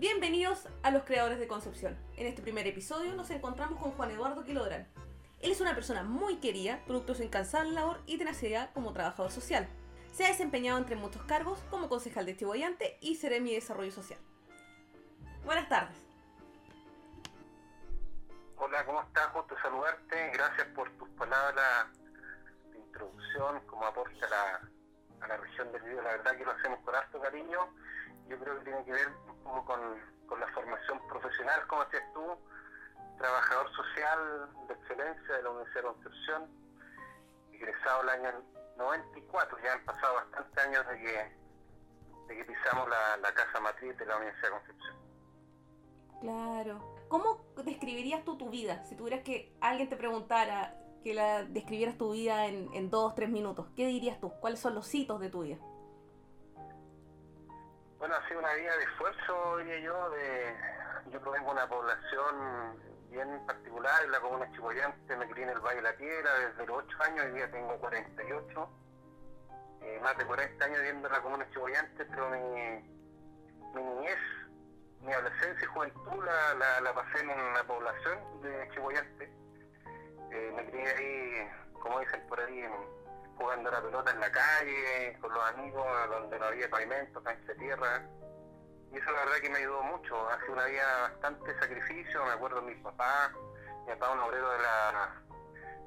Bienvenidos a los creadores de Concepción. En este primer episodio nos encontramos con Juan Eduardo Quilodrán. Él es una persona muy querida, producto de su incansable labor y tenacidad como trabajador social. Se ha desempeñado entre muchos cargos como concejal de Chihuayante y Seremi Desarrollo Social. Buenas tardes. Hola, ¿cómo estás? Gusto saludarte. Gracias por tus palabras de introducción, como aporta a la, a la región del video. La verdad que lo hacemos con harto cariño. Yo creo que tiene que ver un con, con la formación profesional, como decías tú, trabajador social de excelencia de la Universidad de Concepción, egresado el año 94. Ya han pasado bastantes años de que, de que pisamos la, la casa matriz de la Universidad de Concepción. Claro. ¿Cómo describirías tú tu vida? Si tuvieras que alguien te preguntara que la describieras tu vida en, en dos, tres minutos, ¿qué dirías tú? ¿Cuáles son los hitos de tu vida? Bueno, ha sido una vida de esfuerzo, diría yo. De, yo provengo de una población bien particular, en la comuna de Chihuayante, me crié en el Valle de la Piedra desde los 8 años, hoy día tengo 48. Eh, más de 40 años viviendo en la comuna de Chihuayante, pero mi, mi niñez mi adolescencia y juventud la, la, la, pasé en una población de Chihuayante. Eh, me crié ahí, como dicen por ahí, jugando la pelota en la calle, con los amigos, donde no había pavimento, cancha de tierra. Y eso la verdad que me ayudó mucho. Ha sido una vida bastante sacrificio, me acuerdo de mis papás, mi papá un obrero de la,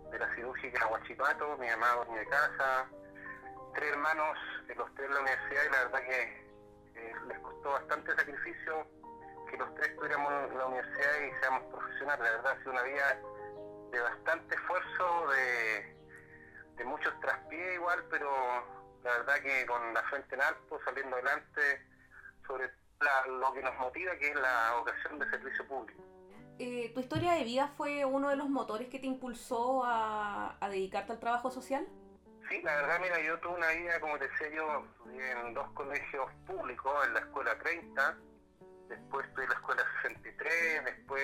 de la cirúrgica Huachipato, mi mamá dueña de casa, tres hermanos, los tres en la universidad y la verdad que eh, les costó bastante sacrificio que los tres estuviéramos en la universidad y seamos profesionales. La verdad ha sido una vida de bastante esfuerzo, de, de muchos traspiés igual, pero la verdad que con la frente en alto, saliendo adelante, sobre la, lo que nos motiva, que es la vocación de servicio público. Eh, ¿Tu historia de vida fue uno de los motores que te impulsó a, a dedicarte al trabajo social? Sí, la verdad, mira, yo tuve una vida, como te decía yo, en dos colegios públicos, en la escuela 30, después estuve en la escuela 63, después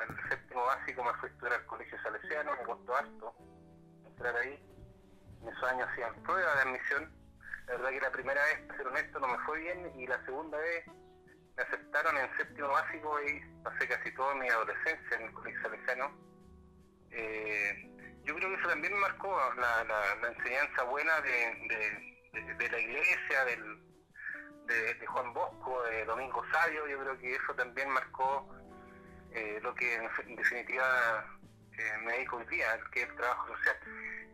al séptimo básico me fui a estudiar al colegio salesiano, me costó harto entrar ahí. Esos años hacían pruebas de admisión. La verdad que la primera vez, para ser honesto, no me fue bien y la segunda vez me aceptaron en séptimo básico y pasé casi toda mi adolescencia en el colegio salesiano. Eh, yo creo que eso también marcó la, enseñanza buena de, la iglesia, del, de, de, Juan Bosco, de Domingo Sabio, yo creo que eso también marcó eh, lo que en, definitiva eh, me dedico hoy día, que es el trabajo social.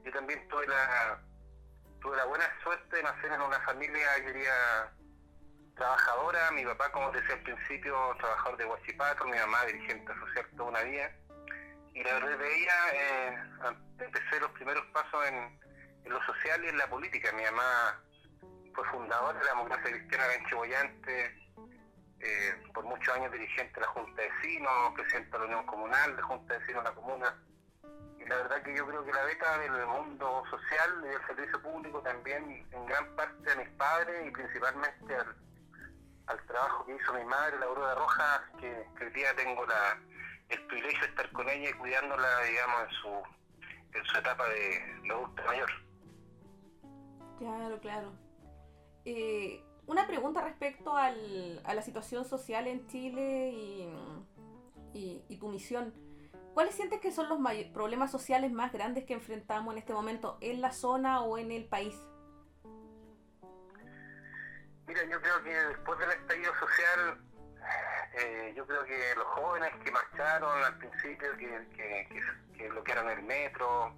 Yo también tuve la, tuve la buena suerte de nacer en una familia, yo diría, trabajadora, mi papá, como decía al principio, trabajador de Huachipato, mi mamá dirigente social toda una vida, y la verdad de ella eh, empecé los primeros pasos en, en lo social y en la política. Mi mamá fue fundador de la democracia cristiana en Chihuayante, eh, por muchos años dirigente de la Junta de Vecinos, presidente de la Unión Comunal, de Junta de Vecinos de la Comuna. Y la verdad que yo creo que la beta del mundo social y del servicio público también, en gran parte a mis padres y principalmente al, al trabajo que hizo mi madre, la Aurora Rojas, que, que hoy día tengo la, el privilegio de estar con ella y cuidándola, digamos, en su, en su etapa de, de adulto mayor. Claro, claro. Eh, una pregunta respecto al, a la situación social en Chile y, y, y tu misión. ¿Cuáles sientes que son los problemas sociales más grandes que enfrentamos en este momento en la zona o en el país? Mira, yo creo que después del estallido social, eh, yo creo que los jóvenes que marcharon al principio, que, que, que, que bloquearon el metro,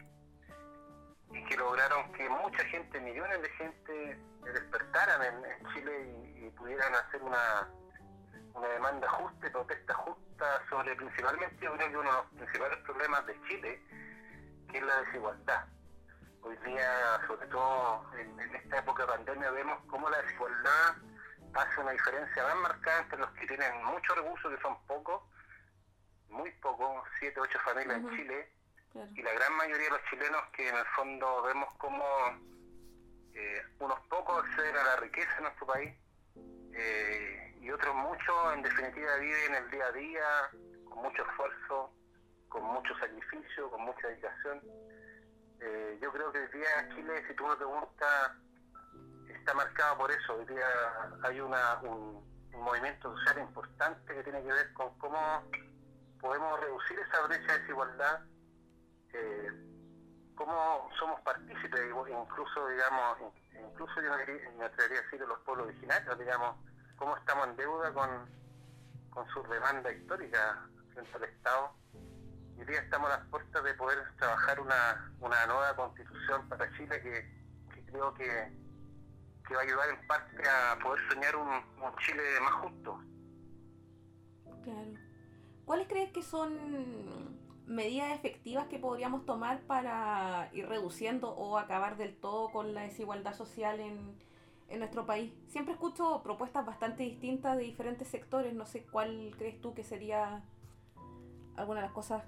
y que lograron que mucha gente, millones de gente, despertaran en, Chile y, pudieran hacer una, una demanda justa y protesta justa sobre principalmente, yo creo que uno de los principales problemas de Chile, que es la desigualdad. Hoy día, sobre todo en, en esta época de pandemia, vemos cómo la desigualdad hace una diferencia más marcada entre los que tienen muchos recursos, que son pocos, muy pocos, siete, ocho familias uh -huh. en Chile, Claro. y la gran mayoría de los chilenos que en el fondo vemos como eh, unos pocos acceden a la riqueza en nuestro país eh, y otros muchos en definitiva viven el día a día con mucho esfuerzo, con mucho sacrificio, con mucha dedicación. Eh, yo creo que hoy día Chile, si tú me preguntas, está marcado por eso. Hoy día hay una, un, un movimiento social importante que tiene que ver con cómo podemos reducir esa brecha de desigualdad, eh, cómo somos partícipes, incluso, digamos, incluso yo me atrevería a decir de los pueblos originarios, digamos, cómo estamos en deuda con, con sus demandas históricas frente al Estado. Y hoy día estamos a las puertas de poder trabajar una, una nueva constitución para Chile que, creo que, que, va a ayudar en parte a poder soñar un Chile más justo. Claro. ¿Cuáles crees que son medidas efectivas que podríamos tomar para ir reduciendo o acabar del todo con la desigualdad social en, en nuestro país? Siempre escucho propuestas bastante distintas de diferentes sectores. No sé cuál crees tú que sería alguna de las cosas,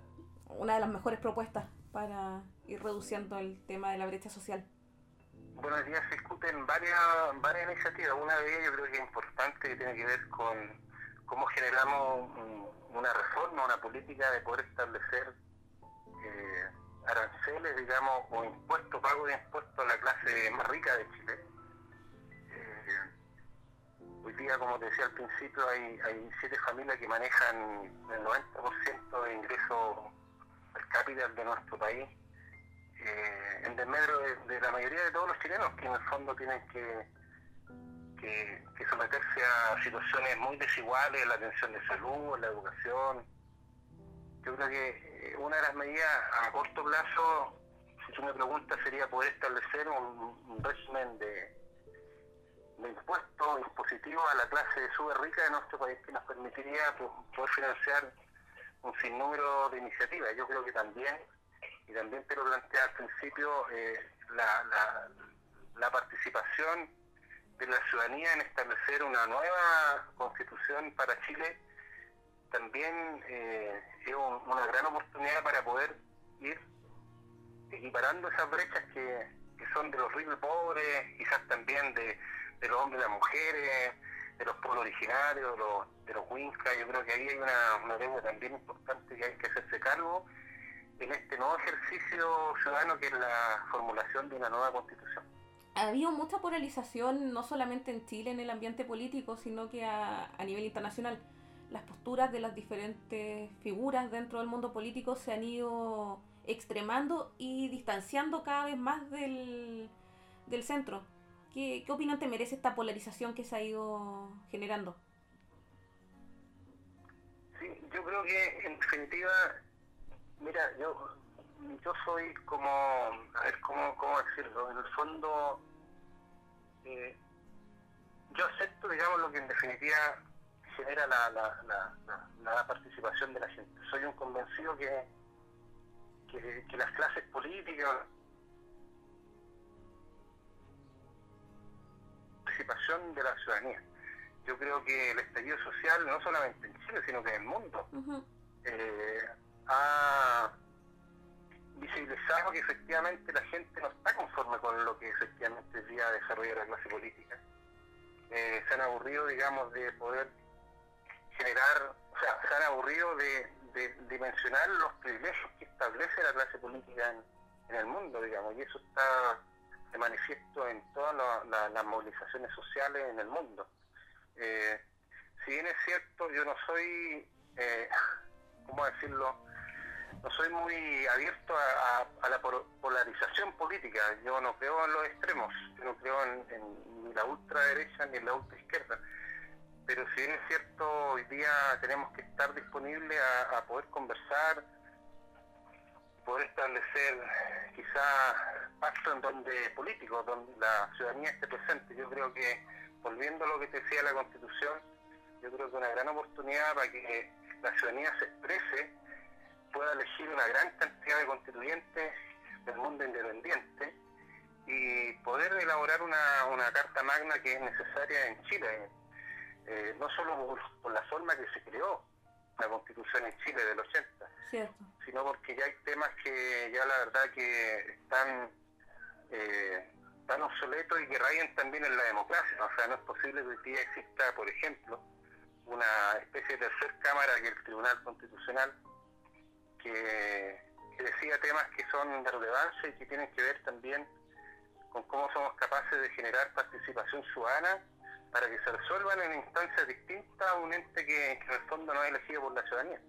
una de las mejores propuestas para ir reduciendo el tema de la brecha social. Bueno, hoy día se discuten varias, varias iniciativas. Una de ellas yo creo que es importante, que tiene que ver con cómo generamos una reforma, una política de poder establecer eh, aranceles, digamos, o impuestos, pago de impuestos a la clase más rica de Chile. Eh, hoy día, como te decía al principio, hay, hay siete familias que manejan el 90% de ingresos per cápita de nuestro país, eh, en desmedro de la mayoría de todos los chilenos que en el fondo tienen que que, someterse a situaciones muy desiguales la atención de salud, en la educación. Yo creo que eh, una de las medidas a corto plazo, si tú me preguntas, sería poder establecer un, régimen de, de impuestos impositivos a la clase súper rica de nuestro país que nos permitiría poder financiar un sinnúmero de iniciativas. Yo creo que también, y también te lo planteé al principio, eh, la, la, la participación de la ciudadanía en establecer una nueva constitución para Chile también eh, es una gran oportunidad para poder ir equiparando esas brechas que, son de los ricos y pobres, quizás también de, los hombres y las mujeres, de los pueblos originarios, de los, de Yo creo que ahí hay una, una deuda también importante que hay que hacerse cargo en este nuevo ejercicio ciudadano que es la formulación de una nueva constitución ha habido mucha polarización, no solamente en Chile en el ambiente político, sino que a, nivel internacional. Las posturas de las diferentes figuras dentro del mundo político se han ido extremando y distanciando cada vez más del, centro. ¿Qué, ¿Qué opinión te merece esta polarización que se ha ido generando? Sí, yo creo que en definitiva, mira, yo yo soy como, a ver, ¿cómo, cómo decirlo? En el fondo, eh, yo acepto, digamos, lo que en definitiva genera la, la, la, participación de la gente. Soy un convencido que, que, las clases políticas, participación de la ciudadanía. Yo creo que el estallido social, no solamente en Chile, sino que en el mundo, eh, ha visibilizado que efectivamente la gente no está conforme con lo que efectivamente el día la clase política. Eh, se han aburrido, digamos, de poder generar, o sea, se han aburrido de, dimensionar los privilegios que establece la clase política en, el mundo, digamos, y eso está de manifiesto en todas las movilizaciones sociales en el mundo. Eh, si bien es cierto, yo no soy, eh, ¿cómo decirlo?, no soy muy abierto a, la polarización política. Yo no creo en los extremos, yo no creo en, ni la ultraderecha ni en la ultraizquierda. Pero si bien es cierto, hoy día tenemos que estar disponibles a, poder conversar, poder establecer quizás pactos en donde políticos, donde la ciudadanía esté presente. Yo creo que, volviendo a lo que te decía la Constitución, yo creo que es una gran oportunidad para que la ciudadanía se exprese pueda elegir una gran cantidad de constituyentes del mundo independiente y poder elaborar una, una carta magna que es necesaria en Chile, eh, no solo por, la forma que se creó la constitución en Chile del 80, sino porque ya hay temas que ya la verdad que están eh, tan obsoletos y que rayan también en la democracia. O sea, no es posible que hoy día exista, por ejemplo, una especie de tercer cámara que el Tribunal Constitucional que, decía temas que son de relevancia y que tienen que ver también con cómo somos capaces de generar participación ciudadana para que se resuelvan en instancias distintas un ente que, en el fondo no es elegido por la ciudadanía.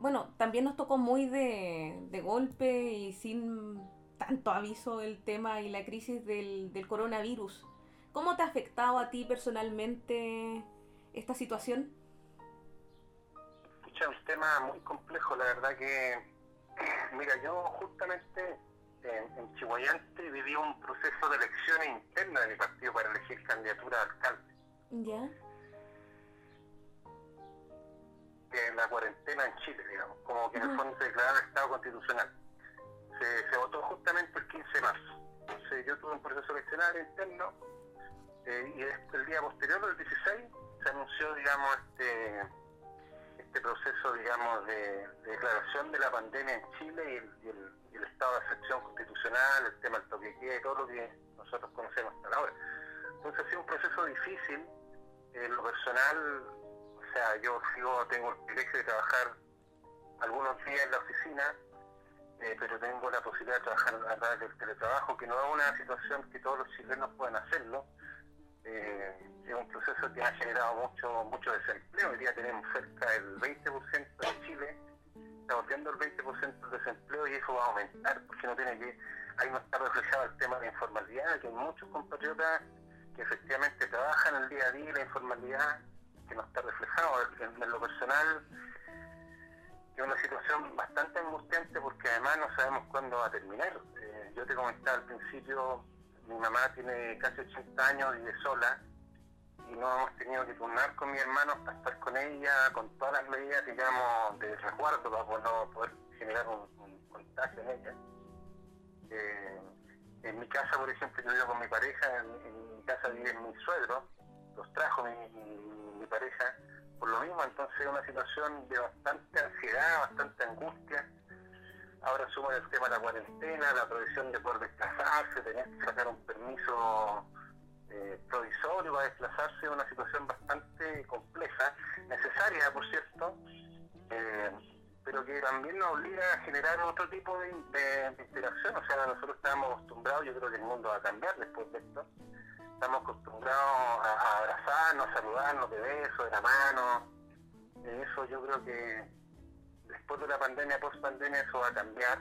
Bueno, también nos tocó muy de, de golpe y sin tanto aviso el tema y la crisis del, del coronavirus. ¿Cómo te ha afectado a ti personalmente esta situación? Es un tema muy complejo, la verdad que, mira, yo justamente en, en Chihuayante viví un proceso de elecciones internas de mi partido para elegir candidatura a alcalde. Ya. En la cuarentena en Chile, digamos, como que en el fondo se declaraba Estado constitucional. Se, se votó justamente el 15 de marzo. Entonces yo tuve un proceso eleccional interno eh, y el día posterior, el 16, se anunció, digamos, este este proceso, digamos, de, declaración de la pandemia en Chile y el, estado de excepción constitucional, el tema del toque y todo lo que nosotros conocemos hasta ahora. Entonces ha sido un proceso difícil. En lo personal, o sea, yo sigo, tengo el privilegio de trabajar algunos días en la oficina, eh, pero tengo la posibilidad de trabajar a través del teletrabajo, que no es una situación que todos los chilenos puedan hacerlo. Eh, es un proceso que ha generado mucho mucho desempleo. Hoy día tenemos cerca del 20% de Chile, está volviendo el 20% del desempleo y eso va a aumentar, porque no tiene que, ahí no está reflejado el tema de la informalidad, que hay muchos compatriotas que efectivamente trabajan el día a día la informalidad, que no está reflejado en, lo personal. Es una situación bastante angustiante porque además no sabemos cuándo va a terminar. Eh, yo te comentaba al principio, mi mamá tiene casi 80 años, y vive sola, y no hemos tenido que turnar con mi hermano para estar con ella, con todas las medidas, digamos, de resguardo para poder generar un, contagio en ella. Eh, en mi casa, por ejemplo, yo vivo con mi pareja, en, mi casa vive mi suegro, los trajo mi, pareja, por lo mismo, entonces es una situación de bastante ansiedad, bastante angustia. Ahora suma el tema de la cuarentena, la provisión de poder desplazarse, tener que sacar un permiso eh, provisorio para desplazarse es una situación bastante compleja, necesaria por cierto, eh, pero que también nos obliga a generar otro tipo de, interacción. O sea, nosotros estamos acostumbrados, yo creo que el mundo va a cambiar después de esto, estamos acostumbrados a, abrazarnos, a saludarnos de besos, de la mano. Eso yo creo que después de la pandemia, post pandemia, eso va a cambiar.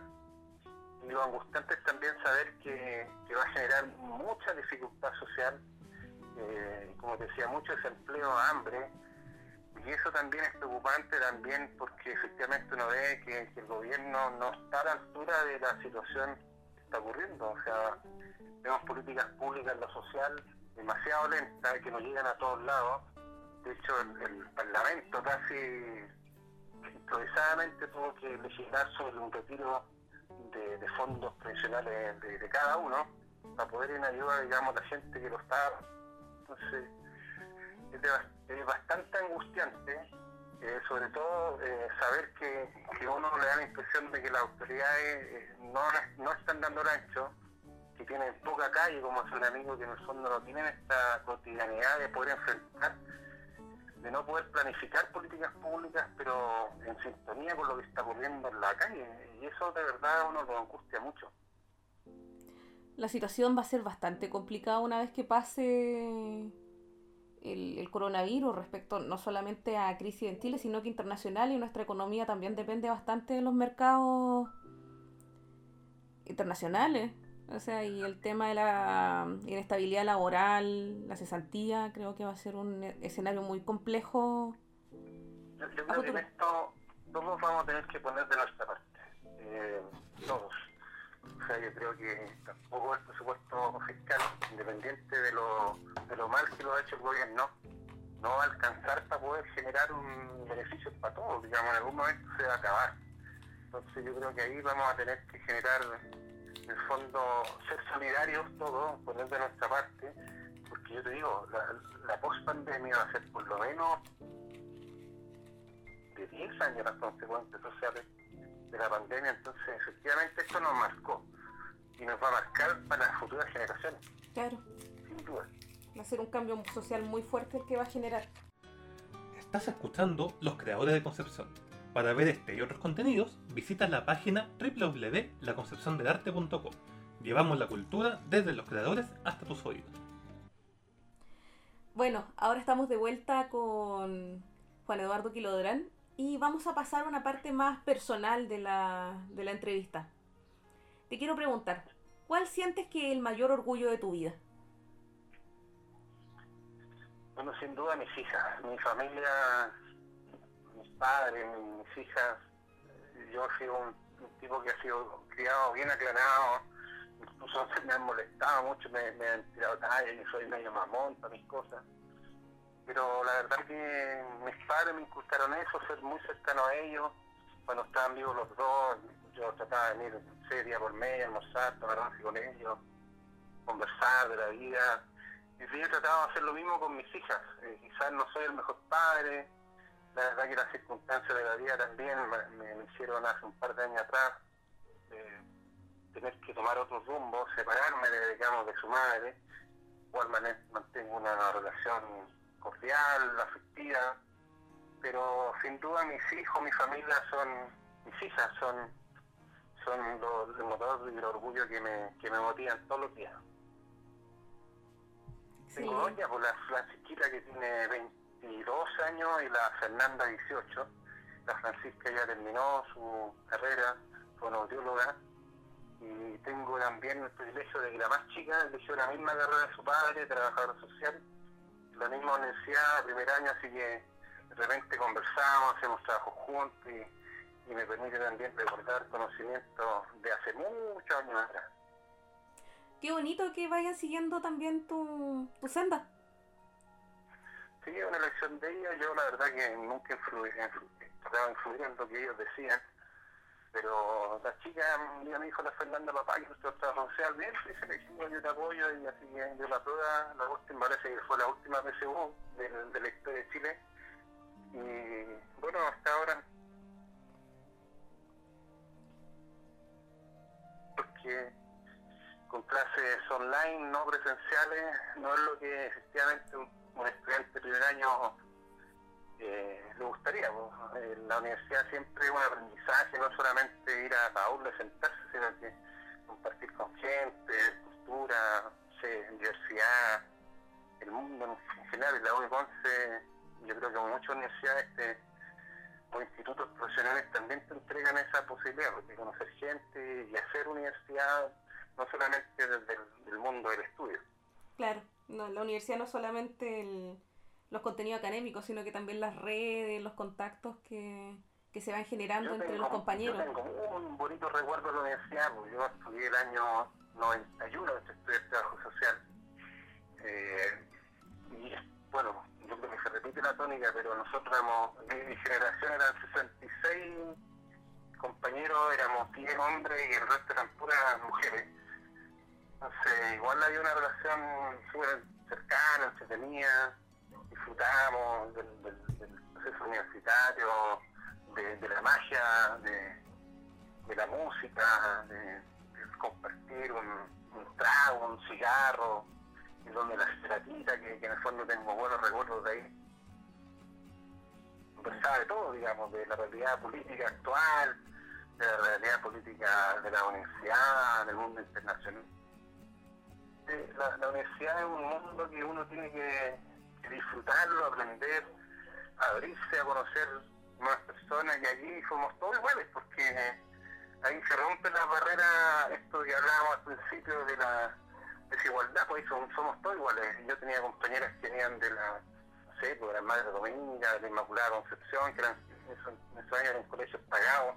Y lo angustiante es también saber que, va a generar mucha dificultad social, eh, como decía, mucho desempleo, hambre, y eso también es preocupante también porque efectivamente uno ve que, el gobierno no está a la altura de la situación que está ocurriendo, o sea, vemos políticas públicas en lo social demasiado lentas que no llegan a todos lados, de hecho el, Parlamento casi improvisadamente tuvo que legislar sobre un retiro de, fondos tradicionales de, cada uno para poder en ayuda, digamos, a la gente que lo está. Entonces, es, bastante angustiante, eh, sobre todo eh, saber que, que, uno le da la impresión de que las autoridades eh, no, no están dando el ancho, que tienen poca calle, como es un amigo que en el fondo no tienen esta cotidianidad de poder enfrentar de no poder planificar políticas públicas, pero en sintonía con lo que está ocurriendo en la calle. Y eso de verdad uno lo angustia mucho. La situación va a ser bastante complicada una vez que pase el, coronavirus respecto no solamente a crisis en Chile, sino que internacional y nuestra economía también depende bastante de los mercados internacionales. O sea, y el tema de la inestabilidad laboral, la cesantía, creo que va a ser un escenario muy complejo. Yo, creo que en esto todos vamos a tener que poner de nuestra parte. Eh, todos. O sea, yo creo que tampoco el presupuesto fiscal, independiente de lo, de lo mal que lo ha hecho el gobierno, no va a alcanzar para poder generar un beneficio para todos. Digamos, en algún momento se va a acabar. Entonces yo creo que ahí vamos a tener que generar en el fondo ser solidarios todos, poner de nuestra parte, porque yo te digo, la, la post-pandemia va a ser por lo menos de 10 años las consecuencias sociales de la pandemia, entonces efectivamente esto nos marcó y nos va a marcar para las futuras generaciones. Claro. Sin duda. Va a ser un cambio social muy fuerte el que va a generar. Estás escuchando Los Creadores de Concepción para ver este y otros contenidos, visita la página www.laconcepciondelarte.com. Llevamos la cultura desde los creadores hasta tus oídos. Bueno, ahora estamos de vuelta con Juan Eduardo Quilodrán y vamos a pasar a una parte más personal de la, de la entrevista. Te quiero preguntar, ¿cuál sientes que es el mayor orgullo de tu vida? Bueno, sin duda mis hijas, mi familia, padres, mis hijas. Yo he sido un, tipo que ha sido criado bien aclarado, incluso me han molestado mucho, me, han tirado tallas, y soy medio mamón para mis cosas. Pero la verdad que mis padres me inculcaron eso, ser muy cercano a ellos. Cuando estaban vivos los dos, yo trataba de venir días por medio, almorzar, tomar con ellos, conversar de la vida y yo he tratado de hacer lo mismo con mis hijas. Eh, quizás no soy el mejor padre, la verdad que las circunstancias de la vida también me, hicieron hace un par de años atrás eh, tener que tomar otro rumbo, separarme, de, digamos, de su madre. Igual mantengo una relación cordial, afectiva, pero sin duda mis hijos, mi familia son, mis hijas son, son los, el motor y el orgullo que me, que me motivan todos los días. Tengo dos ya, pues la, chiquita que tiene 22 años y la Fernanda 18. La Francisca ya terminó su carrera, fue audióloga. Y tengo también el privilegio de que la más chica eligió la misma carrera de su padre, trabajador social, la misma universidad, primer año, así que de repente conversamos, hacemos trabajo juntos y, me permite también recordar conocimientos de hace muchos años atrás qué bonito que vayan siguiendo también tu, tu senda. Sí, una elección de ellos, yo la verdad que nunca influí, trataba de influir en lo que ellos decían, pero la chica ya me dijo la Fernanda Papá que nuestro trabajo social bien, le dijo yo te apoyo y así que yo la prueba, la última, parece que fue la última PSU de, de la historia de Chile. Y bueno, hasta ahora. Porque con clases online, no presenciales, no es lo que efectivamente un, estudiante de primer año eh, le gustaría. En la universidad siempre es un aprendizaje, no solamente ir a aula y sentarse, sino que compartir con gente, cultura, diversidad, el mundo en general. La U yo creo que muchas universidades este, o institutos profesionales también te entregan esa posibilidad de conocer gente y hacer universidad no solamente desde el mundo del estudio. Claro, no, la universidad no es solamente los contenidos académicos, sino que también las redes, los contactos que, que se van generando entre los compañeros. Yo tengo un bonito recuerdo de la universidad, porque yo estudié el año 91, estudié trabajo social. Eh, y bueno, yo creo que se repite la tónica, pero nosotros éramos, mi generación eran 66 compañeros, éramos 10 hombres y el resto eran puras mujeres entonces, igual había una relación súper cercana, entretenida, disfrutamos del, proceso universitario, de, la magia, de, la música, de, compartir un, trago, un cigarro, y donde la ceratita, que, en el fondo tengo buenos recuerdos de ahí. Conversaba de todo, digamos, de la realidad política actual, de la realidad política de la universidad, del mundo internacional la, universidad es un mundo que uno tiene que, disfrutarlo, aprender, abrirse a conocer más personas y allí somos todos iguales porque ahí se rompe la barrera, esto que hablábamos al principio de la desigualdad, pues somos, somos todos iguales. Yo tenía compañeras que venían de la, no sé, pues, de la Madre Dominga, de la Inmaculada Concepción, que eran en esos años en colegios pagados.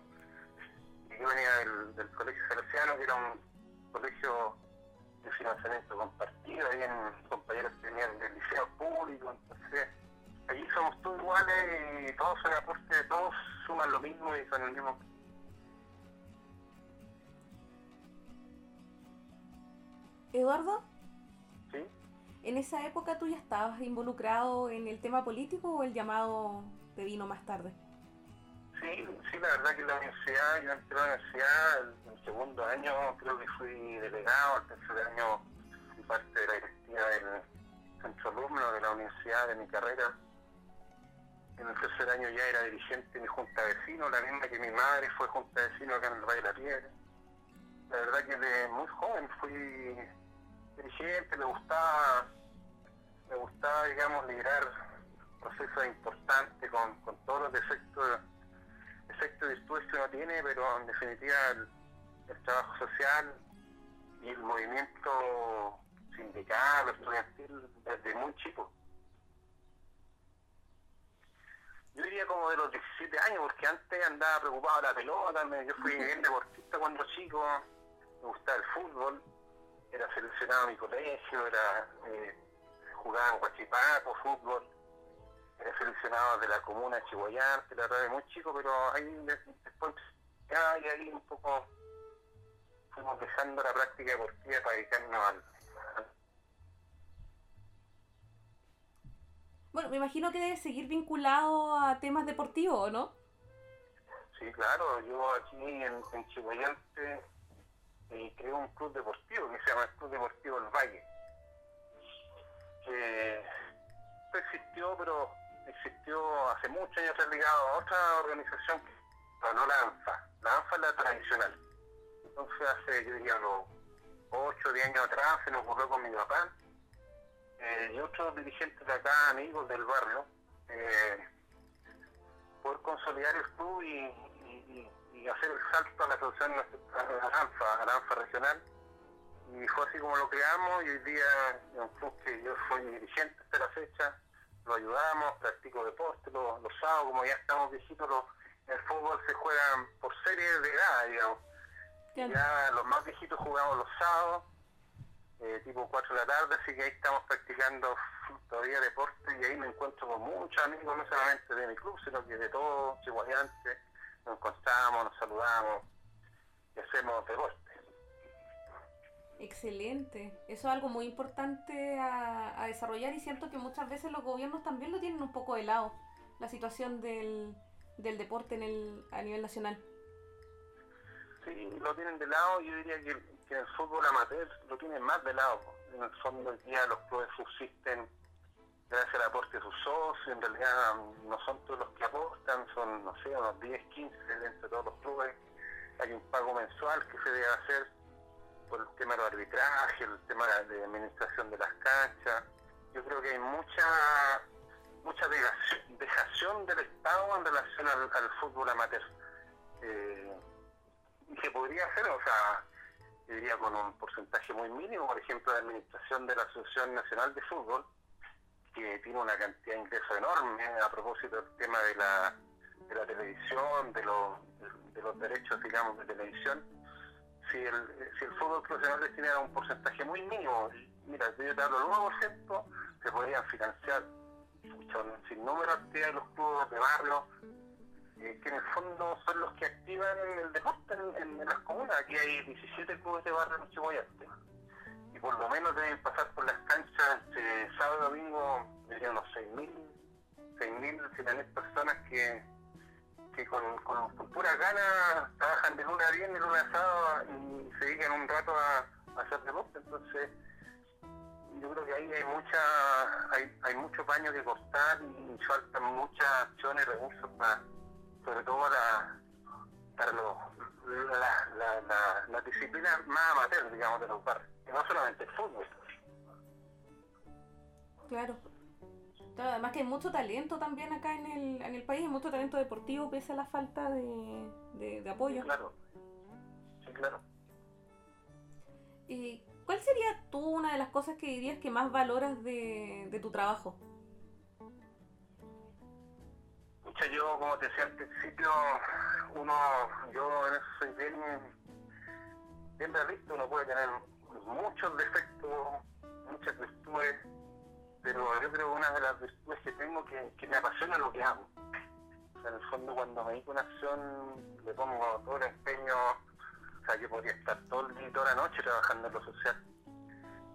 Y yo venía del, del Colegio Salesiano, que era un colegio de financiamiento compartido, habían compañeros que venían del liceo público, entonces allí somos todos iguales y todos son aporte, todos suman lo mismo y son el mismo. Eduardo? ¿Sí? ¿En esa época tú ya estabas involucrado en el tema político o el llamado te vino más tarde? Sí, sí, la verdad que la universidad, yo entré a la universidad, en el segundo año creo que fui delegado, el tercer año fui parte de la directiva del centro alumno de la universidad de mi carrera. En el tercer año ya era dirigente de mi junta de vecinos, la misma que mi madre fue junta de vecinos acá en el Valle de la Piedra. La verdad que de muy joven fui dirigente, me gustaba me gustaba, digamos, liderar procesos importantes con, con todos los defectos, defectos y virtudes que uno tiene, pero en definitiva el, el trabajo social y el movimiento sindical, estudiantil, desde muy chico. Yo diría como de los 17 años, porque antes andaba preocupado de la pelota, yo fui bien deportista cuando chico, me gustaba el fútbol, era seleccionado en mi colegio, era eh, jugaba en Guachipato, fútbol, seleccionado de la comuna Chihuayante, la verdad, de muy chico, pero ahí de- después ya, y ahí un poco fuimos dejando la práctica deportiva para dedicarnos al, Bueno, me imagino que debe seguir vinculado a temas deportivos, ¿o no? Sí, claro, yo aquí en, en Chihuayante eh, creo un club deportivo que se llama el Club Deportivo El Valle, que existió, pero existió hace muchos años ligado a otra organización, pero no la ANFA. La ANFA es la tradicional. Entonces hace, yo diría, unos 8 o 10 años atrás se nos ocurrió con mi papá eh, y otros dirigentes de acá, amigos del barrio, eh, poder consolidar el club y, hacer el salto a la asociación a la ANFA, la ANFA regional. Y fue así como lo creamos y hoy día un club que yo soy dirigente hasta la fecha, lo ayudamos, practico deporte los, los sábados, como ya estamos viejitos, los, el fútbol se juega por series de edad, digamos. Ya los más viejitos jugamos los sábados, eh, tipo 4 de la tarde, así que ahí estamos practicando todavía deporte y ahí me encuentro con muchos amigos, no solamente de mi club, sino que de todos, chihuahiantes, nos encontramos, nos saludamos y hacemos deporte. Excelente. Eso es algo muy importante a, desarrollar y siento que muchas veces los gobiernos también lo tienen un poco de lado, la situación del, del deporte en el, a nivel nacional. Sí, lo tienen de lado, yo diría que, que el fútbol amateur lo tienen más de lado. En el fondo, día los clubes subsisten gracias al aporte de sus socios, en realidad no son todos los que aportan, son, no sé, unos 10, 15 dentro de todos los clubes. Hay un pago mensual que se debe hacer por el tema del arbitraje, el tema de administración de las canchas. Yo creo que hay mucha mucha dejación, del Estado en relación al, al fútbol amateur. Eh, se podría hacer, o sea, diría con un porcentaje muy mínimo, por ejemplo, la administración de la Asociación Nacional de Fútbol, que tiene una cantidad de ingresos enorme a propósito del tema de la, de la televisión, de los, de los derechos, digamos, de televisión. Si el, si el fútbol profesional destinara un porcentaje muy mínimo, mira, yo te hablo del 1%, se podrían financiar escucha, un sinnúmero de los clubes de barrio, eh, que en el fondo son los que activan el deporte en, las comunas. Aquí hay 17 clubes de barrio en Chihuayante. Y por lo menos deben pasar por las canchas entre sábado y domingo, diría unos 6.000, 6.000, 7.000 personas que, que con, con, con pura ganas trabajan de lunes a viernes, lunes a sábado y se dedican un rato a, hacer deporte. Entonces, yo creo que ahí hay mucha hay, hay mucho paño que cortar y faltan muchas acciones recursos para sobre todo para, para los, la, la, la, las disciplinas más amateur digamos de los barrios y no solamente el fútbol Claro. Claro, además que hay mucho talento también acá en el, en el país, hay mucho talento deportivo pese a la falta de, de, de apoyo. claro sí claro ¿Y cuál sería tú una de las cosas que dirías que más valoras de, de tu trabajo? Pucha, yo como te decía al principio uno yo en eso soy bien bien realista uno puede tener muchos defectos muchas virtudes pero yo creo que una de las virtudes que tengo que, me apasiona lo que hago. O sea, en el fondo cuando me dedico una acción le pongo todo el empeño, o sea, yo podría estar todo el día y toda la noche trabajando en lo social.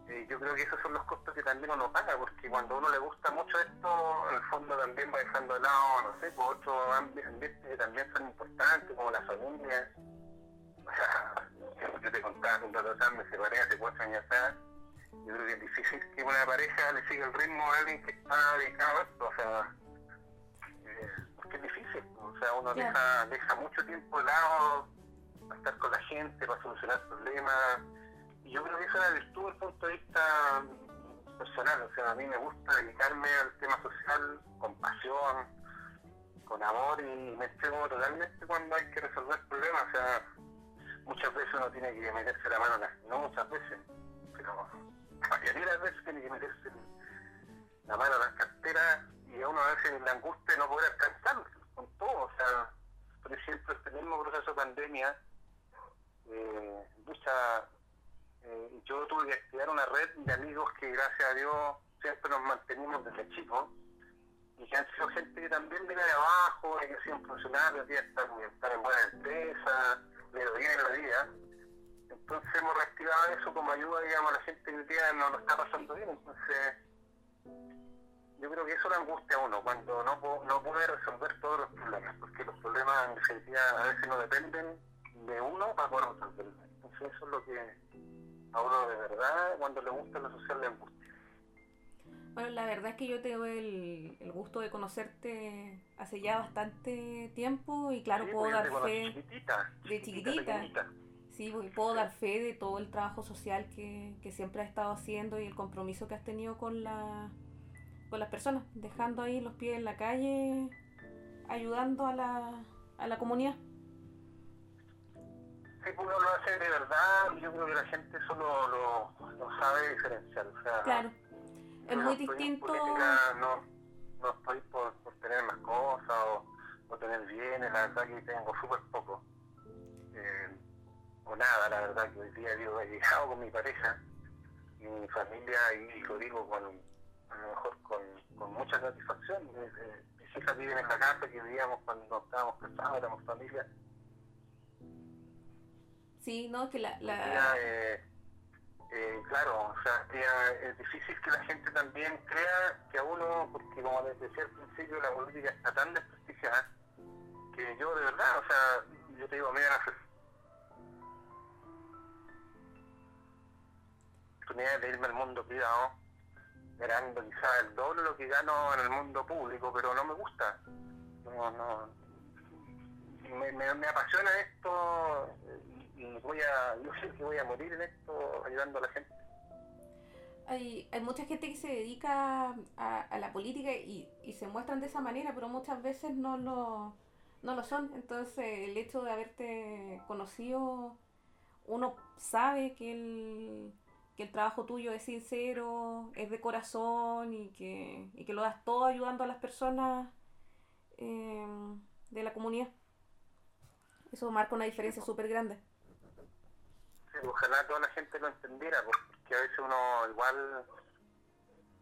Eh, yo creo que esos son los costos que también uno paga, porque cuando a uno le gusta mucho esto, en el fondo también va dejando de lado, no sé, por otros ambi- ambientes que también son importantes, como la familia. O sea, yo te contaba un rato atrás, me separé hace cuatro años atrás, yo creo que es difícil que una pareja le siga el ritmo a alguien que está dedicado a esto, o sea, eh, porque es difícil, o sea, uno deja, deja mucho tiempo de lado para estar con la gente, para solucionar problemas, y yo creo que esa es la virtud desde el punto de vista personal, o sea, a mí me gusta dedicarme al tema social con pasión, con amor y me entrego totalmente cuando hay que resolver problemas, o sea, muchas veces uno tiene que meterse la mano, en la- no muchas veces, pero de las veces tiene que meterse la mano en las carteras y a uno a veces la angustia de no poder alcanzar con todo, o sea, por ejemplo, este mismo proceso de pandemia, eh, eh, yo tuve que activar una red de amigos que gracias a Dios siempre nos mantenimos desde chicos y que han sido gente que también viene de abajo, que han sido hoy día están, están en buena empresa, le lo bien en la vida. Entonces hemos reactivado eso como ayuda, digamos, a la gente que hoy día no lo está pasando bien. Entonces, yo creo que eso le angustia a uno, cuando no, no puede resolver todos los problemas, porque los problemas en definitiva a veces no dependen de uno para poder resolverlos. Entonces eso es lo que a uno de verdad, cuando le gusta lo social, le angustia. Bueno, la verdad es que yo tengo el, el gusto de conocerte hace ya bastante tiempo y claro, Sí, puedo pues dar fe, chiquitita, de chiquitita. Sí, porque puedo dar fe de todo el trabajo social que, que siempre has estado haciendo y el compromiso que has tenido con, la, con las personas, dejando ahí los pies en la calle, ayudando a la, a la comunidad. Sí, pues uno lo hace de verdad y yo creo que la gente eso lo, lo, lo sabe diferenciar. O sea, Claro, es no muy distinto. política, no, no estoy por, por tener más cosas o, o tener bienes, la verdad que tengo súper poco. O nada, la verdad que hoy día digo, he llegado con mi pareja y mi familia y lo digo con, a lo mejor con, con mucha satisfacción. Eh, eh, mis hijas viven en la casa que vivíamos cuando estábamos casados, éramos familia. Sí, no, que la, la, día, eh, eh, claro, o sea, es difícil que la gente también crea que a uno, porque como les decía al principio, la política está tan desprestigiada, que yo de verdad, o sea, yo te digo, me dan la oportunidad de irme al mundo privado, ganando quizás el doble lo que gano en el mundo público, pero no me gusta. No, no, me, me, apasiona esto y, voy a, yo sé que voy a morir en esto ayudando a la gente. hay, hay mucha gente que se dedica a, la política y, y se muestran de esa manera, pero muchas veces no lo, no lo son. Entonces el hecho de haberte conocido, uno sabe que el, que el trabajo tuyo es sincero, es de corazón y que, y que lo das todo ayudando a las personas eh, de la comunidad. Eso marca una diferencia súper grande. Sí, ojalá toda la gente lo entendiera, porque a veces uno igual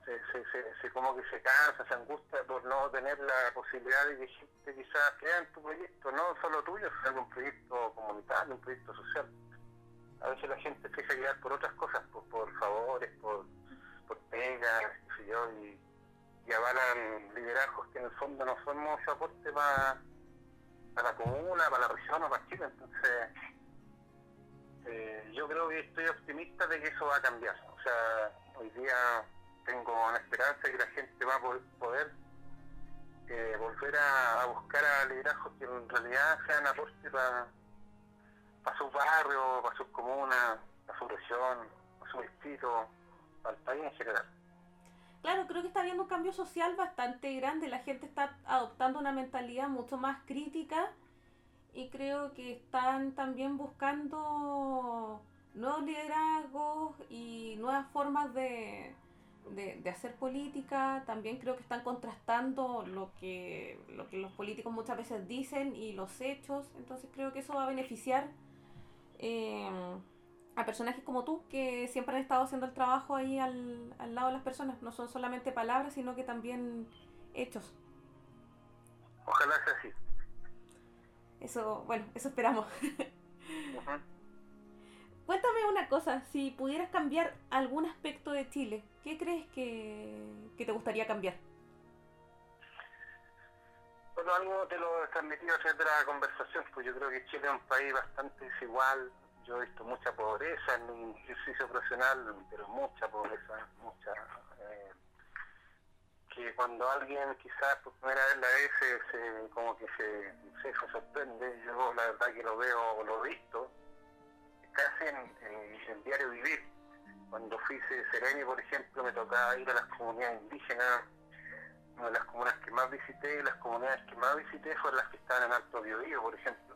se, se, se, se como que se cansa, se angustia por no tener la posibilidad de que gente quizás crea en tu proyecto, no solo tuyo, sino un proyecto comunitario, un proyecto social. A veces la gente se deja guiar por otras cosas, por, favores, por, por pegas, qué sé yo, y, avalan liderazgos que en el fondo no son mucho aporte para la comuna, para la región o para Chile. Entonces, eh, yo creo que estoy optimista de que eso va a cambiar. O sea, hoy día tengo una esperanza de que la gente va a po- poder eh, volver a, a buscar a liderazgos que en realidad sean aporte para sus barrios, para sus comunas, para su región, para su distrito, para el país en general. Claro, creo que está habiendo un cambio social bastante grande. La gente está adoptando una mentalidad mucho más crítica y creo que están también buscando nuevos liderazgos y nuevas formas de, de, de hacer política. También creo que están contrastando lo que, lo que los políticos muchas veces dicen y los hechos. Entonces creo que eso va a beneficiar eh, a personajes como tú que siempre han estado haciendo el trabajo ahí al, al lado de las personas. No son solamente palabras, sino que también hechos. Ojalá sea así. Eso, bueno, eso esperamos. Cuéntame una cosa, si pudieras cambiar algún aspecto de Chile, ¿qué crees que, que te gustaría cambiar? Bueno, algo te lo he transmitido a través de la conversación, pues yo creo que Chile es un país bastante desigual. Yo he visto mucha pobreza en mi ejercicio profesional, pero mucha pobreza, mucha. eh, que cuando alguien quizás por primera vez la ve, se, se- como que se, se, sorprende. Yo la verdad que lo veo, lo he visto, casi en, en, en diario vivir. cuando fui sereni, por ejemplo, me tocaba ir a las comunidades indígenas. Una de las comunas que más visité, las comunidades que más visité fueron las que estaban en Alto Biobío, por ejemplo.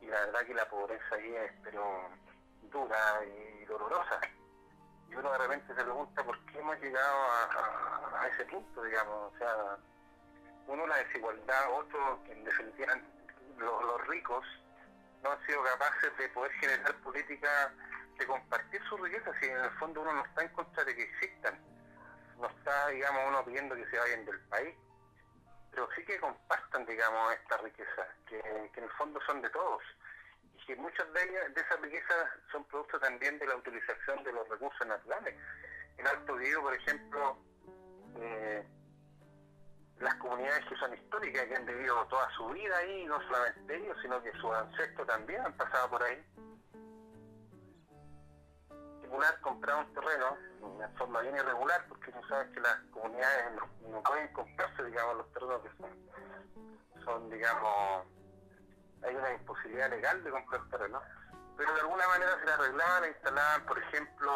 Y la verdad que la pobreza ahí es pero dura y dolorosa. Y uno de repente se pregunta por qué hemos llegado a, ese punto, digamos. O sea, uno la desigualdad, otro que en definitiva los, ricos no han sido capaces de poder generar políticas de compartir sus riquezas y en el fondo uno no está en contra de que existan, no está, digamos, uno pidiendo que se vayan del país, pero sí que compartan, digamos, estas riquezas, que, en el fondo son de todos, y que muchas de ellas, de esas riquezas son producto también de la utilización de los recursos naturales. En Alto Vivo, por ejemplo, eh, las comunidades que son históricas, que han vivido toda su vida ahí, no solamente ellos, sino que sus ancestros también han pasado por ahí comprar un terreno de una forma bien irregular, porque tú sabes que las comunidades no, pueden comprarse, digamos, los terrenos que son, son, digamos, hay una imposibilidad legal de comprar terrenos, pero de alguna manera se la arreglaban, e instalaban, por ejemplo,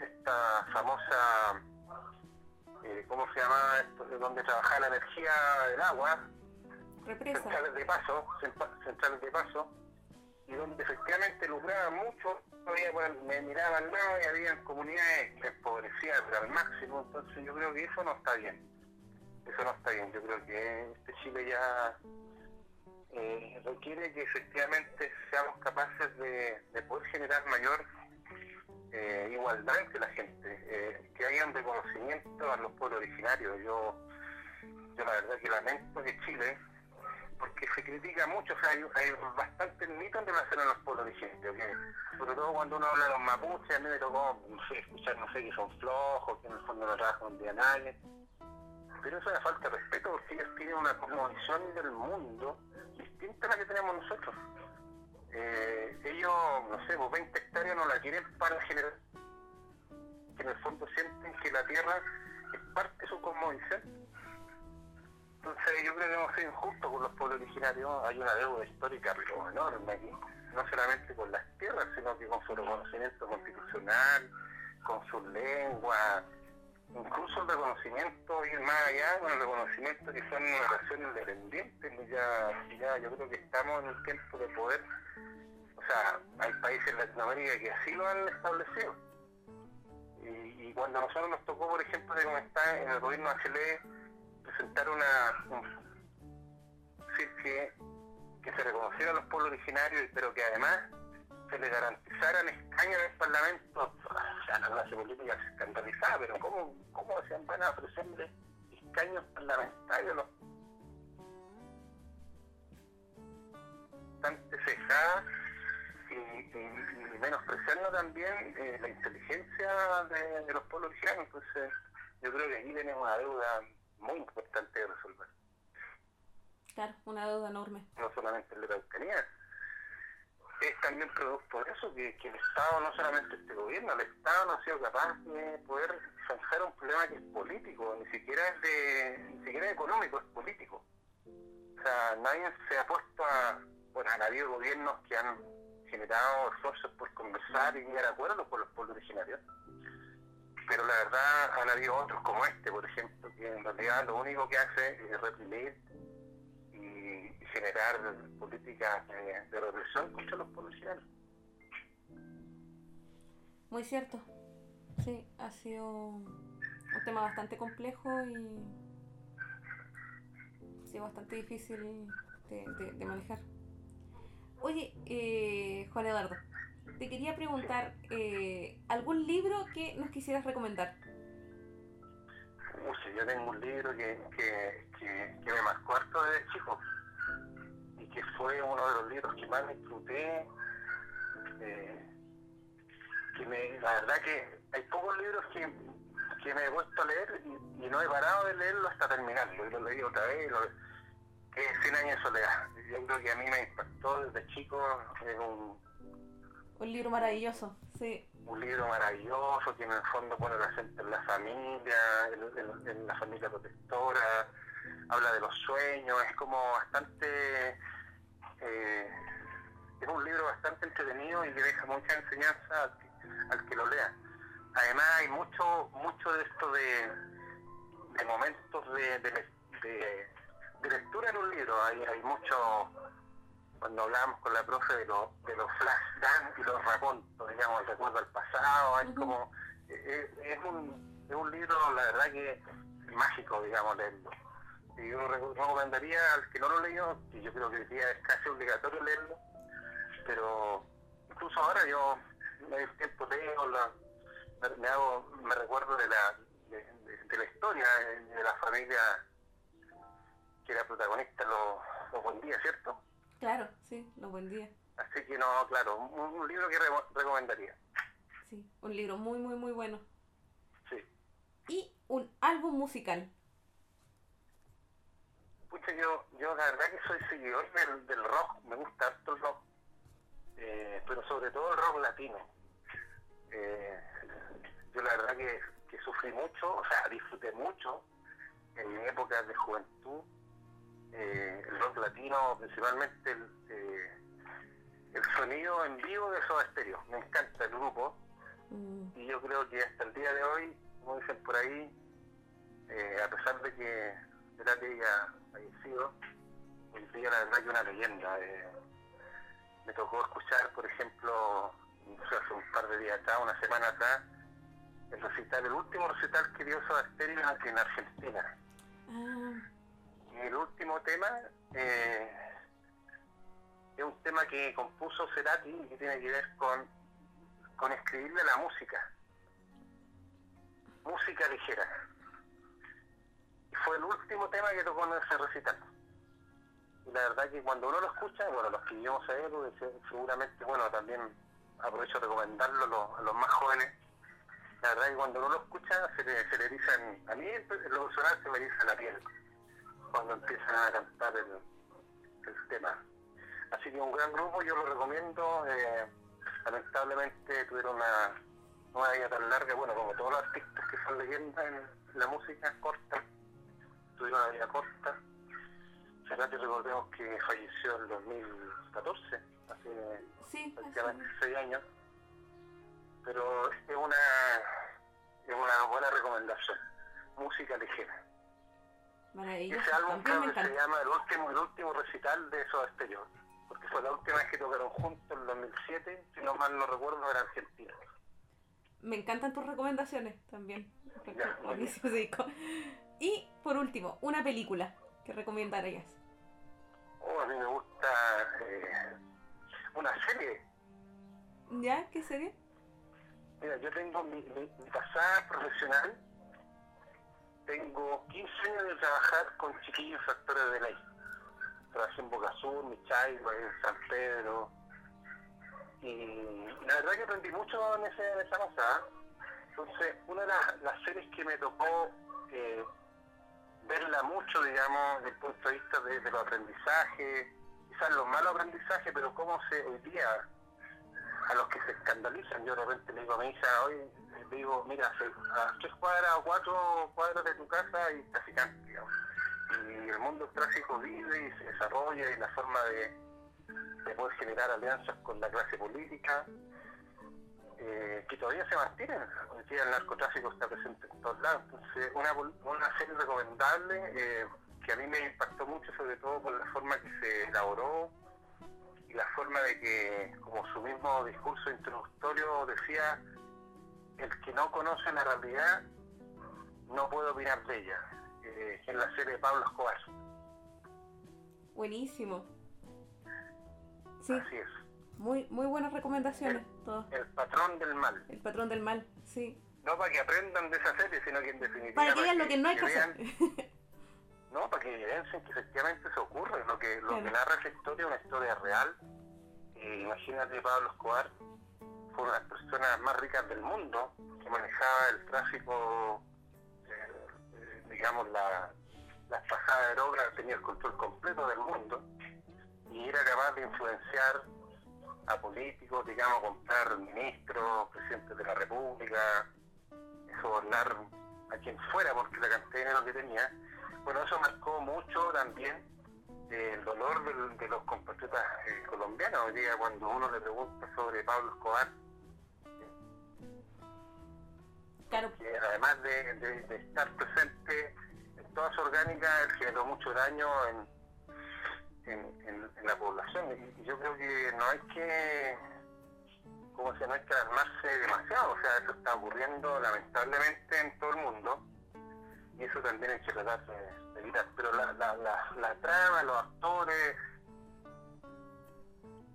esta famosa, eh, ¿cómo se llama? Esto, donde trabajaba la energía del agua, centrales de paso, centrales de paso, y donde efectivamente lucraban mucho me miraba al lado y había comunidades empobrecidas al máximo, entonces yo creo que eso no está bien. Eso no está bien, yo creo que este Chile ya eh, requiere que efectivamente seamos capaces de, poder generar mayor eh, igualdad entre la gente, eh, que haya un reconocimiento a los pueblos originarios. Yo, yo la verdad que lamento que Chile porque se critica mucho, o sea, hay, hay bastantes mitos en relación a los pueblos vigentes, sobre todo cuando uno habla de los mapuches, a mí me tocó no sé, escuchar, no sé, que son flojos, que en el fondo no trabajan un día nadie, pero eso es falta de respeto porque ellos tienen una cosmovisión del mundo distinta a la que tenemos nosotros. Eh, ellos, no sé, pues 20 hectáreas no la quieren para generar, que en el fondo sienten que la tierra es parte de su cosmovisión entonces yo creo que hemos sido injustos con los pueblos originarios, hay una deuda histórica enorme aquí, no solamente con las tierras, sino que con su reconocimiento constitucional, con su lengua, incluso el reconocimiento, ir más allá con el reconocimiento que son naciones dependientes, ya, ya yo creo que estamos en el tiempo de poder, o sea, hay países en Latinoamérica que así lo han establecido. Y, cuando a nosotros nos tocó, por ejemplo, de está en el gobierno de Chile, presentar una, decir que, que se reconociera a los pueblos originarios, pero que además se les garantizaran escaños en el Parlamento, o sea, la clase política se escandalizaba, pero ¿cómo, cómo se van a ofrecerle escaños parlamentarios los bastante cejadas y, y, menospreciando también eh, la inteligencia de, de, los pueblos originarios. Entonces, yo creo que aquí tenemos una deuda muy importante de resolver. Claro, una deuda enorme. No solamente el de la Araucanía, es también producto de eso, que, el Estado, no solamente este gobierno, el Estado no ha sido capaz de poder zanjar un problema que es político, ni siquiera es de, ni siquiera económico, es político. O sea, nadie se ha puesto a, bueno, han habido gobiernos que han generado esfuerzos por conversar y llegar a acuerdos con los pueblos originarios pero la verdad han habido otros como este, por ejemplo, que en realidad lo único que hace es reprimir y generar políticas de, represión contra los policiales. Muy cierto. Sí, ha sido un tema bastante complejo y sí, bastante difícil de, manejar. Oye, eh, Juan Eduardo, te quería preguntar, eh, ¿algún libro que nos quisieras recomendar? Uy, yo tengo un libro que, que, que, me marcó harto desde chico y que fue uno de los libros que más me disfruté. Eh, que la verdad que hay pocos libros que, que me he puesto a leer y, no he parado de leerlo hasta terminarlo. Y lo leí otra vez, que es Cien años de soledad. Yo creo que a mí me impactó desde chico. Es un, un libro maravilloso, sí. Un libro maravilloso que en el fondo pone la gente en la familia, en, la familia protectora, habla de los sueños, es como bastante... Eh, es un libro bastante entretenido y que deja mucha enseñanza al que lo lea. Además hay mucho, mucho de esto de, de momentos de, de, de- de lectura en un libro. Hay, hay mucho, cuando hablábamos con la profe de los, de los flash dance y los racontos, digamos, el recuerdo al pasado, Ujú. como, eh, eh, es, un, es un libro, la verdad que mágico, digamos, leerlo. Y yo re- recomendaría al que no lo leyó, que yo creo que hoy día es casi obligatorio leerlo, pero incluso ahora yo me tiempo leo, la- me, me hago, me recuerdo de la, de, de- de la historia eh, de la familia que era protagonista los, buen días, ¿cierto? Claro, sí, los buen día. Así que no, claro, un, un libro que re- recomendaría. Sí, un libro muy, muy, muy bueno. Sí. Y un álbum musical. Pucha, yo, yo la verdad que soy seguidor del, del rock, me gusta harto el rock, eh, pero sobre todo el rock latino. Eh, yo la verdad que, que sufrí mucho, o sea, disfruté mucho en mi época de juventud, eh, el rock latino, principalmente el, eh, el sonido en vivo de Soda Stereo. Me encanta el grupo, Mm, y yo creo que hasta el día de hoy, como dicen por ahí, eh, a pesar de que Cerati haya fallecido, hoy día la verdad que es una leyenda. eh. me tocó escuchar, por ejemplo, no sé, hace un par de días atrás, una semana atrás, el recital, el último recital que dio Soda Stereo en Argentina. ah, El último tema eh, es un tema que compuso Cerati y que tiene que ver con, con escribirle la música. Música ligera. Fue el último tema que tocó en ese recital. Y la verdad que cuando uno lo escucha, bueno, los que vivimos a él, seguramente, bueno, también aprovecho de recomendarlo a los, a los más jóvenes. La verdad que cuando uno lo escucha, se le, se le erizan, a mí en lo personal se me eriza la piel cuando empiezan a cantar el, el tema. Así que un gran grupo, yo lo recomiendo. eh, lamentablemente tuvieron una, una vida tan larga, bueno, como todos los artistas que son leyendas en la música corta, tuvieron una vida corta. Cerati recordemos que falleció en 2014, hace sí, prácticamente seis años. Pero es una, es una buena recomendación. Música ligera. Ese álbum creo que se llama el último, el último recital de Soda Stereo, porque fue la última vez que tocaron juntos en 2007, si no mal no recuerdo, era Argentina. Me encantan tus recomendaciones también. Ya. Y por último, una película que recomendarías. Oh, a mí me gusta eh, una serie. ¿Ya? ¿Qué serie? Mira, yo tengo mi, mi- mi pasada profesional, tengo 15 años de trabajar con chiquillos actores de ley. Trabajé en Boca Sur, Michaiba, en San Pedro. Y la verdad que aprendí mucho en, ese, en esa pasada. Entonces, una de las, las series que me tocó eh, verla mucho, digamos, desde el punto de vista de, de los aprendizajes, quizás los malos aprendizajes, pero cómo se hoy día a los que se escandalizan. Yo de repente le digo a mi hija, hoy le digo, mira, a tres cuadras o cuatro cuadras de tu casa hay traficantes, digamos. Y el mundo del tráfico vive y se desarrolla y la forma de, de poder generar alianzas con la clase política, eh, que todavía se mantienen. Hoy el narcotráfico está presente en todos lados. Entonces, una, una serie recomendable eh, que a mí me impactó mucho, sobre todo por la forma que se elaboró y la forma de que, como su mismo discurso introductorio decía, el que no conoce la realidad no puede opinar de ella. Eh, en la serie de Pablo Escobar. Buenísimo. Sí, Así es. muy, muy buenas recomendaciones. Todas. El patrón del mal. El patrón del mal, sí. No para que aprendan de esa serie, sino que en definitiva... Para que vean lo que no hay que vean- hacer. No, para que evidencien que efectivamente se ocurre. Lo que, lo Claro. que narra esa historia es una historia real. Eh, imagínate, Pablo Escobar fue una de las personas más ricas del mundo que manejaba el tráfico, eh, eh, digamos, la, las pasadas de droga, tenía el control completo del mundo y era capaz de influenciar a políticos, digamos, comprar ministros, presidentes de la República, sobornar a quien fuera porque la cantidad de dinero que tenía. Bueno, eso marcó mucho también eh, el dolor de los compatriotas eh, colombianos. Hoy día cuando uno le pregunta sobre Pablo Escobar, Claro. Que además de, de- de estar presente en toda su orgánica, él generó mucho daño en, en, en- en la población. Y, y yo creo que no hay que, como se no hay que alarmarse demasiado. O sea, eso está ocurriendo lamentablemente en todo el mundo. Y eso también hay que tratar de, evitar. Pero la, la, la, la trama, los actores,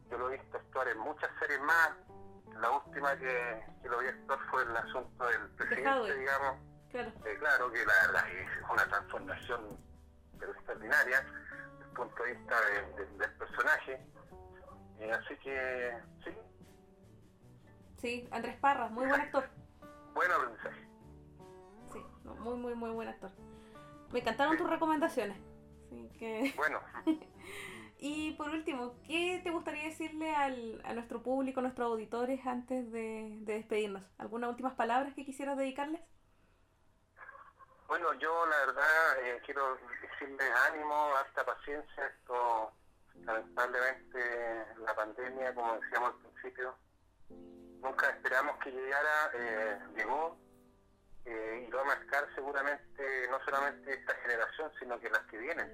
yo lo he visto actuar en muchas series más. La última que, que lo vi actuar fue el asunto del presidente, digamos. Claro. Eh, claro que la verdad es una transformación pero extraordinaria desde el punto de vista de- de- del personaje. Eh, así que sí, Sí, Andrés Parra, muy buen actor. buen aprendizaje. No, muy, muy, muy buen actor. Me encantaron tus recomendaciones. Así que... Bueno, Y por último, ¿qué te gustaría decirle al, a nuestro público, a nuestros auditores antes de, de despedirnos? ¿Algunas últimas palabras que quisieras dedicarles? bueno, yo la verdad eh, quiero decirles ánimo, harta paciencia. Esto, lamentablemente, la pandemia, como decíamos al principio, nunca esperamos que llegara, eh, llegó eh, y va a marcar seguramente no solamente esta generación, sino que las que vienen.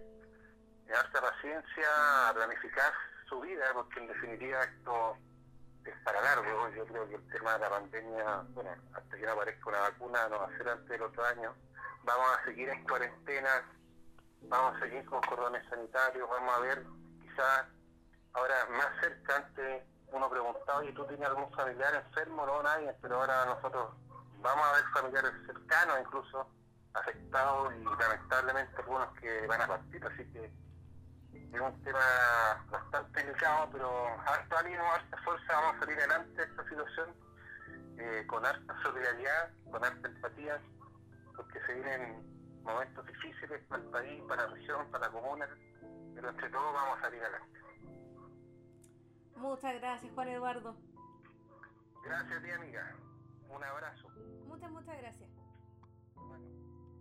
Harta paciencia a planificar su vida, porque en definitiva esto es para largo. Yo creo que el tema de la pandemia, bueno, hasta que no aparezca una vacuna, no va a ser antes del otro año. Vamos a seguir en cuarentena, vamos a seguir con cordones sanitarios, vamos a ver quizás ahora más cerca antes uno preguntaba, ¿y tú tienes algún familiar enfermo? No, nadie, pero ahora nosotros vamos a ver familiares cercanos incluso afectados y lamentablemente algunos que van a partir, así que es un tema bastante delicado, pero harto ánimo, harta fuerza, vamos a salir adelante de esta situación eh, con harta solidaridad, con harta empatía, porque se vienen momentos difíciles para el país, para la región, para la comuna, pero entre todos vamos a salir adelante. Muchas gracias, Juan Eduardo. Gracias a ti, amiga. Un abrazo. Muchas, muchas gracias.